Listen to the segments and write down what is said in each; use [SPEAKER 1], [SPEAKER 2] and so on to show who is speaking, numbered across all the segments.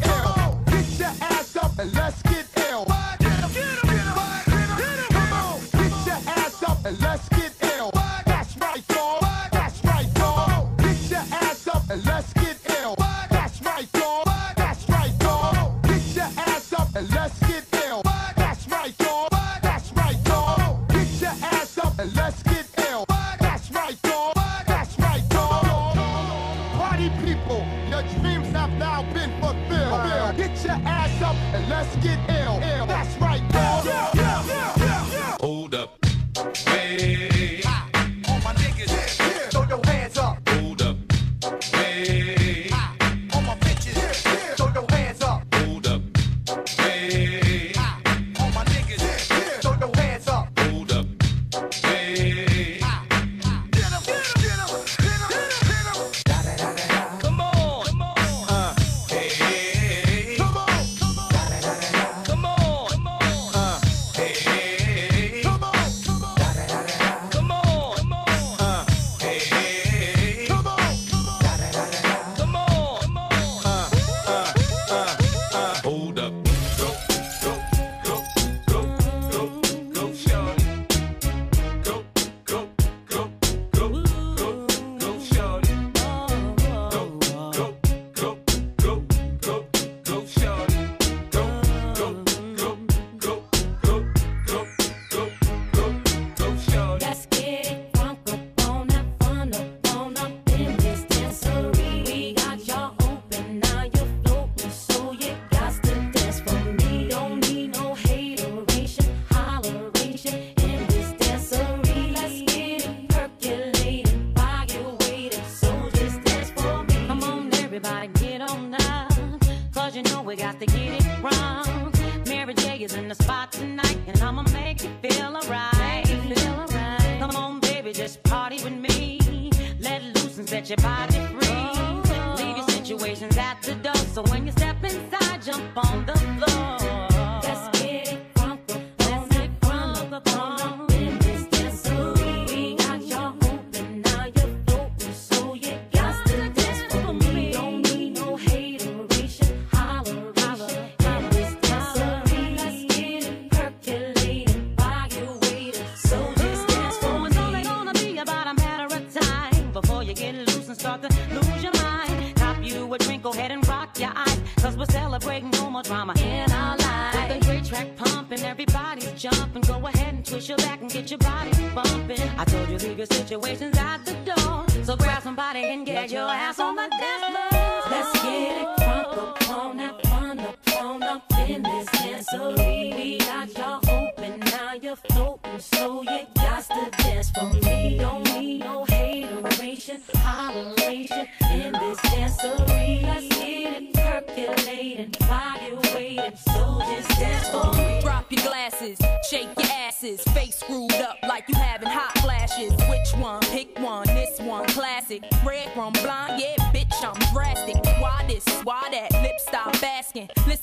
[SPEAKER 1] get. Get your ass up and let's get ill. your
[SPEAKER 2] body bumping. I told you leave your situations at the door. So grab somebody and get your ass on the dance floor. Let's get it crunk up on that fun up on up in this dancery. We got y'all open, now you're floating, so you got to dance for me. Don't need no hateration, holleration in this dancery. Let's get it percolating, body waiting, so just dance for me.
[SPEAKER 3] Drop your glasses, shake your asses screwed up like you having hot flashes. Which one? Pick one. This one, classic. Red from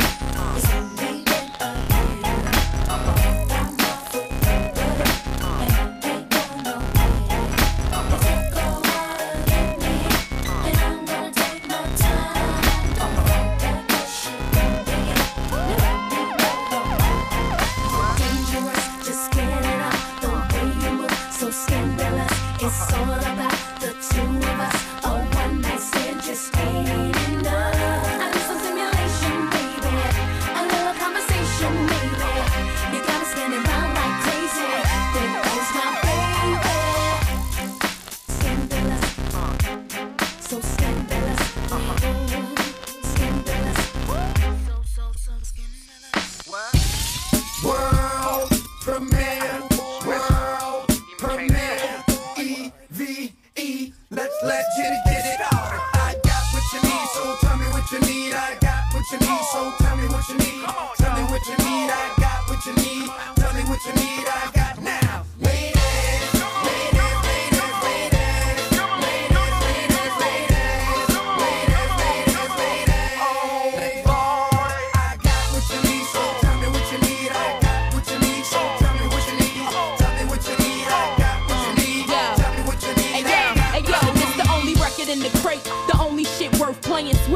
[SPEAKER 2] Uh.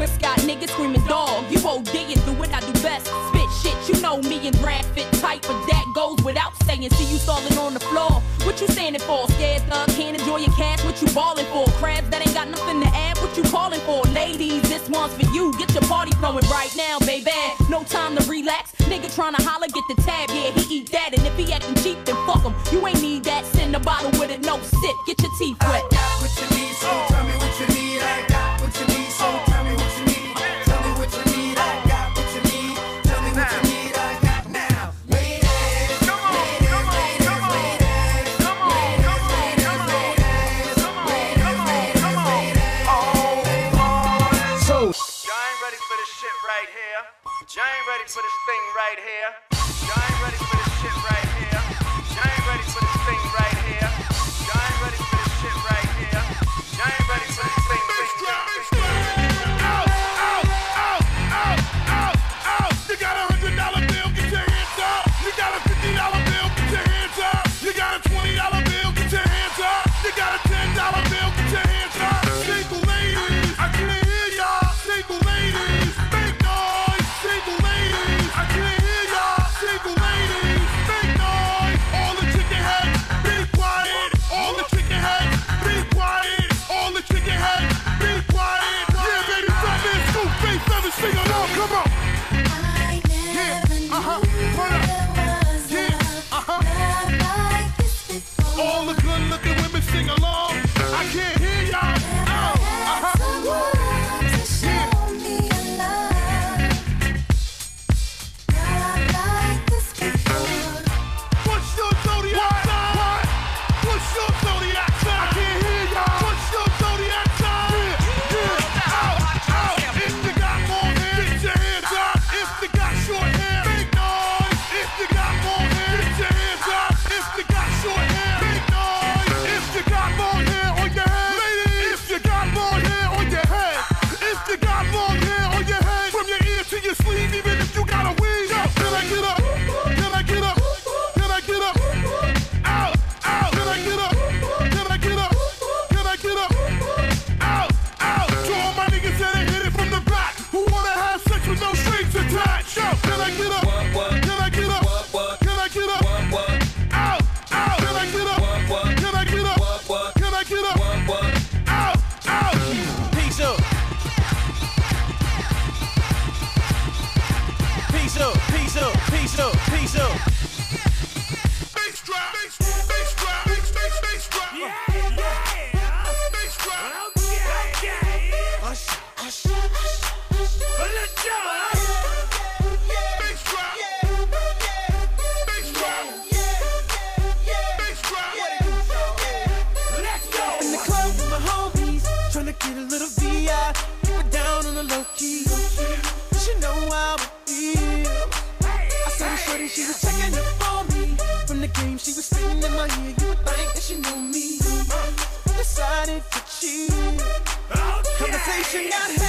[SPEAKER 2] Chris got
[SPEAKER 3] niggas screaming, dog, you old digging, do what I do best. Spit shit, you know me and Brad fit tight, but that goes without saying. See you falling on the floor. What you standing for? Scared thug, can't enjoy your cash, what you balling for? Crabs that ain't got nothing to add, what you calling for? Ladies, this one's for you, get your party flowing right now, baby. No time to relax, nigga trying to holler, get the tab, yeah, he eat that, and if he acting cheap, then fuck him. You ain't need that, send a bottle with it, no sip, get your teeth wet.
[SPEAKER 4] I got what you need, so
[SPEAKER 5] right here.
[SPEAKER 6] She not